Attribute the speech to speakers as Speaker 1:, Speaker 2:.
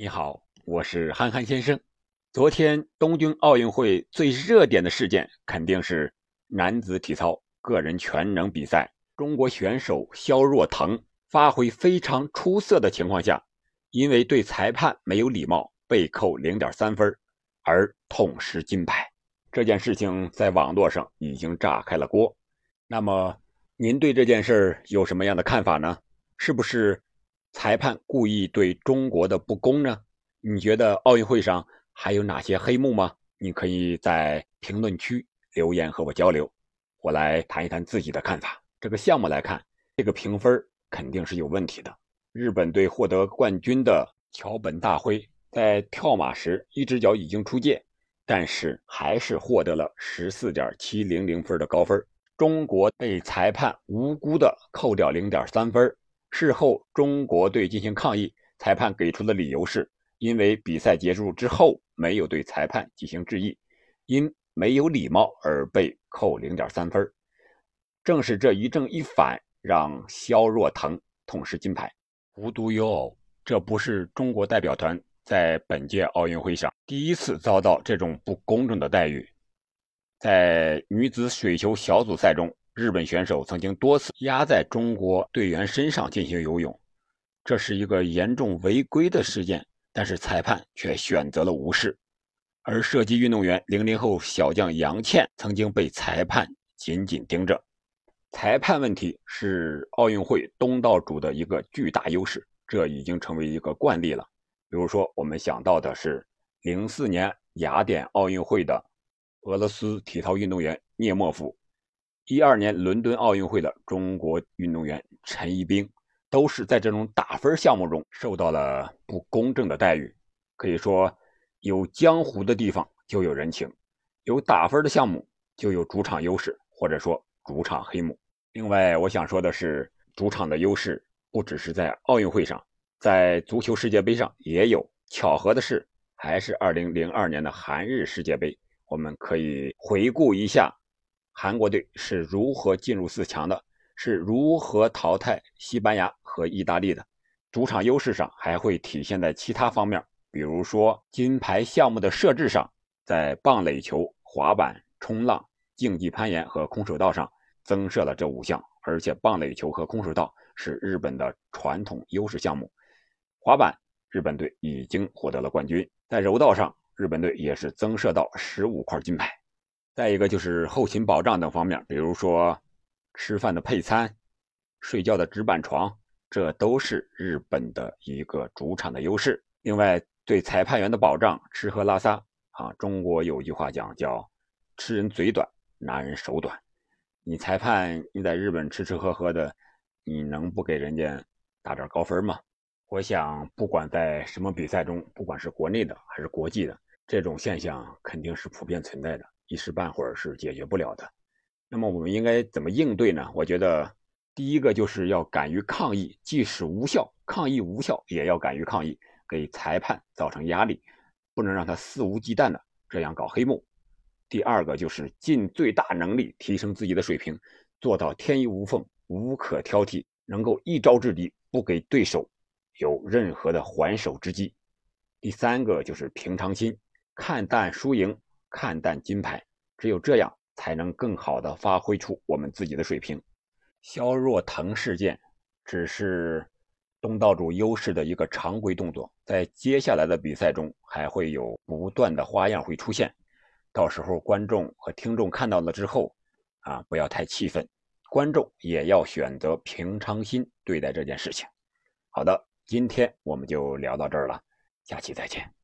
Speaker 1: 你好，我是憨憨先生。昨天东京奥运会最热点的事件肯定是男子体操个人全能比赛，中国选手肖若腾发挥非常出色的情况下，因为对裁判没有礼貌，被扣零点三分，而痛失金牌。这件事情在网络上已经炸开了锅。那么，您对这件事有什么样的看法呢？是不是？裁判故意对中国的不公呢？你觉得奥运会上还有哪些黑幕吗？你可以在评论区留言和我交流，我来谈一谈自己的看法。这个项目来看，这个评分肯定是有问题的。日本队获得冠军的桥本大辉在跳马时一只脚已经出界，但是还是获得了十四点七零零分的高分。中国被裁判无辜的扣掉零点三分。事后，中国队进行抗议，裁判给出的理由是，因为比赛结束之后没有对裁判进行致意，因没有礼貌而被扣零点三分。正是这一正一反，让肖若腾痛失金牌。无独有偶，这不是中国代表团在本届奥运会上第一次遭到这种不公正的待遇，在女子水球小组赛中。日本选手曾经多次压在中国队员身上进行游泳，这是一个严重违规的事件，但是裁判却选择了无视。而射击运动员零零后小将杨倩曾经被裁判紧紧盯着。裁判问题是奥运会东道主的一个巨大优势，这已经成为一个惯例了。比如说，我们想到的是零四年雅典奥运会的俄罗斯体操运动员涅莫夫。一二年伦敦奥运会的中国运动员陈一冰，都是在这种打分项目中受到了不公正的待遇。可以说，有江湖的地方就有人情，有打分的项目就有主场优势，或者说主场黑幕。另外，我想说的是，主场的优势不只是在奥运会上，在足球世界杯上也有。巧合的是，还是二零零二年的韩日世界杯，我们可以回顾一下。韩国队是如何进入四强的？是如何淘汰西班牙和意大利的？主场优势上还会体现在其他方面，比如说金牌项目的设置上，在棒垒球、滑板、冲浪、竞技攀岩和空手道上增设了这五项，而且棒垒球和空手道是日本的传统优势项目。滑板，日本队已经获得了冠军。在柔道上，日本队也是增设到十五块金牌。再一个就是后勤保障等方面，比如说吃饭的配餐、睡觉的直板床，这都是日本的一个主场的优势。另外，对裁判员的保障，吃喝拉撒啊，中国有句话讲叫“吃人嘴短，拿人手短”。你裁判你在日本吃吃喝喝的，你能不给人家打点高分吗？我想，不管在什么比赛中，不管是国内的还是国际的，这种现象肯定是普遍存在的。一时半会儿是解决不了的，那么我们应该怎么应对呢？我觉得第一个就是要敢于抗议，即使无效，抗议无效也要敢于抗议，给裁判造成压力，不能让他肆无忌惮的这样搞黑幕。第二个就是尽最大能力提升自己的水平，做到天衣无缝、无可挑剔，能够一招制敌，不给对手有任何的还手之机。第三个就是平常心，看淡输赢。看淡金牌，只有这样才能更好的发挥出我们自己的水平。肖若腾事件只是东道主优势的一个常规动作，在接下来的比赛中还会有不断的花样会出现。到时候观众和听众看到了之后，啊，不要太气愤，观众也要选择平常心对待这件事情。好的，今天我们就聊到这儿了，下期再见。